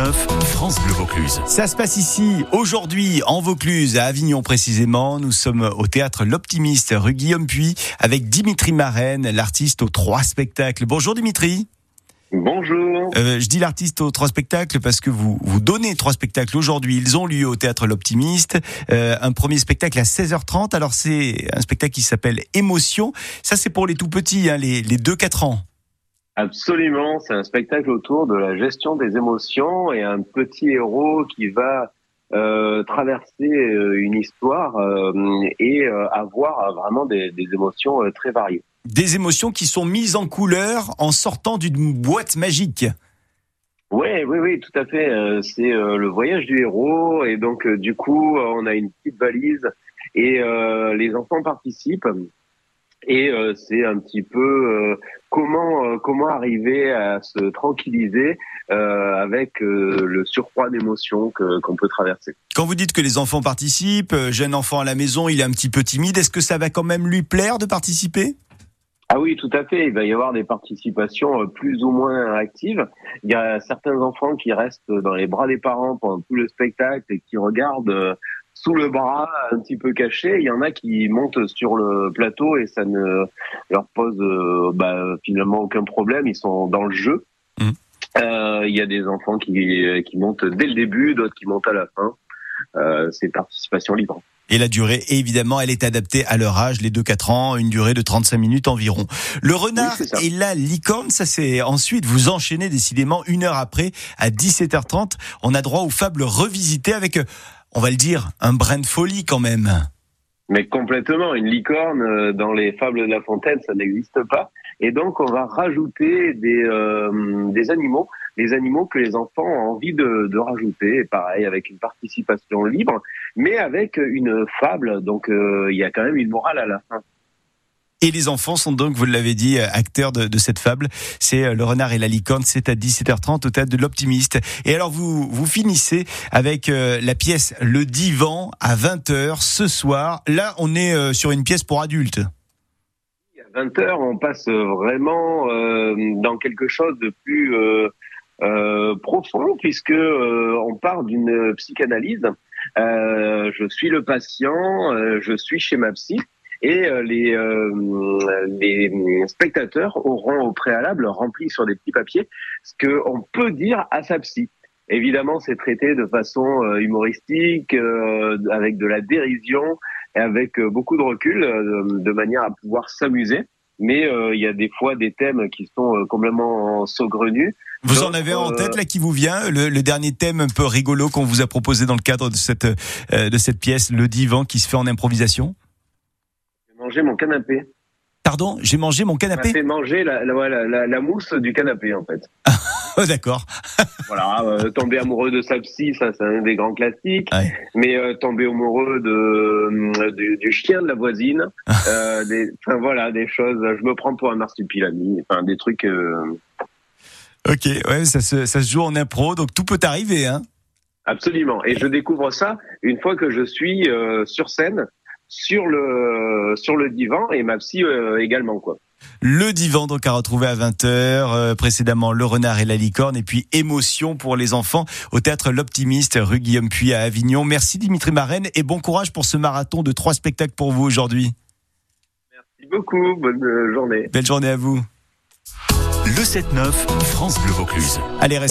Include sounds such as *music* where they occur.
7-9, France Bleu Vaucluse. Ça se passe ici, aujourd'hui, en Vaucluse, à Avignon précisément. Nous sommes au théâtre L'Optimiste, rue Guillaume Puy, avec Dimitri Marraine, l'artiste aux trois spectacles. Bonjour Dimitri. Bonjour. Euh, je dis l'artiste aux trois spectacles parce que vous vous donnez trois spectacles aujourd'hui. Ils ont lieu au théâtre L'Optimiste. Euh, un premier spectacle à 16h30. Alors c'est un spectacle qui s'appelle Émotion. Ça c'est pour les tout petits, hein, les, les 2-4 ans. Absolument, c'est un spectacle autour de la gestion des émotions et un petit héros qui va euh, traverser euh, une histoire euh, et euh, avoir vraiment des, des émotions très variées. Des émotions qui sont mises en couleur en sortant d'une boîte magique. Oui, oui, oui, tout à fait. C'est le voyage du héros et donc du coup, on a une petite valise et les enfants participent. Et euh, c'est un petit peu euh, comment euh, comment arriver à se tranquilliser euh, avec euh, le surcroît d'émotions que qu'on peut traverser. Quand vous dites que les enfants participent, jeune enfant à la maison, il est un petit peu timide, est-ce que ça va quand même lui plaire de participer? Ah oui, tout à fait. Il va y avoir des participations plus ou moins actives. Il y a certains enfants qui restent dans les bras des parents pendant tout le spectacle et qui regardent sous le bras, un petit peu caché. Il y en a qui montent sur le plateau et ça ne leur pose euh, bah, finalement aucun problème. Ils sont dans le jeu. Mhm. Euh, il y a des enfants qui, qui montent dès le début, d'autres qui montent à la fin. Euh, c'est participation libre. Et la durée, évidemment, elle est adaptée à leur âge, les 2-4 ans, une durée de 35 minutes environ. Le renard Oui, et la licorne, ça c'est ensuite, vous enchaînez décidément une heure après, à 17h30, on a droit aux fables revisitées avec, euh, on va le dire, un brin de folie quand même. Mais complètement, une licorne euh, dans les fables de La Fontaine, ça n'existe pas. Et donc, on va rajouter des, euh, animaux, des animaux que les enfants ont envie de, de rajouter. Et pareil, avec une participation libre, mais avec une fable. Donc, euh, il y a quand même une morale à la fin. Et les enfants sont donc, vous l'avez dit, euh, acteurs de, cette fable. C'est euh, Le Renard et la Licorne. C'est à 17h30 au théâtre de l'Optimiste. Et alors, vous, finissez avec euh, la pièce Le Divan à 20h ce soir. Là, on est sur une pièce pour adultes. À 20 heures, on passe vraiment dans quelque chose de plus profond, puisque on part d'une psychanalyse. Je suis le patient, je suis chez ma psy. Et euh, les, euh, les spectateurs auront au préalable rempli sur des petits papiers ce qu'on peut dire à sa psy. Évidemment, c'est traité de façon euh, humoristique, euh, avec de la dérision et avec beaucoup de recul, de manière à pouvoir s'amuser. Mais il y a des fois des thèmes qui sont complètement saugrenus. Vous en avez en tête là qui vous vient le, le dernier thème un peu rigolo qu'on vous a proposé dans le cadre de cette euh, de cette pièce, le divan qui se fait en improvisation? J'ai mangé mon canapé. Pardon, j'ai mangé mon canapé. fait manger la, la, la, mousse du canapé, en fait. Oh, *laughs* D'accord. *laughs* Voilà, euh, tomber amoureux de sa psy, ça c'est un des grands classiques. Ouais. Mais euh, tomber amoureux de, euh, du, chien de la voisine, euh, des, enfin voilà, des choses. Je me prends pour un marsupilami, enfin des trucs. euh, Ok, ouais, ça se ça se joue en impro, donc tout peut arriver, hein. absolument. Et je découvre ça une fois que je suis euh, sur scène, sur le sur le divan et ma psy euh, également quoi. Le divan donc à retrouver à 20h, euh, précédemment Le Renard et la Licorne et puis Émotion pour les enfants au théâtre L'Optimiste rue Guillaume Puy à Avignon. Merci Dimitri Marraine et bon courage pour ce marathon de trois spectacles pour vous aujourd'hui. Merci beaucoup, bonne euh, journée. Belle journée à vous. Le 7-9, France Bleu Vaucluse. Allez,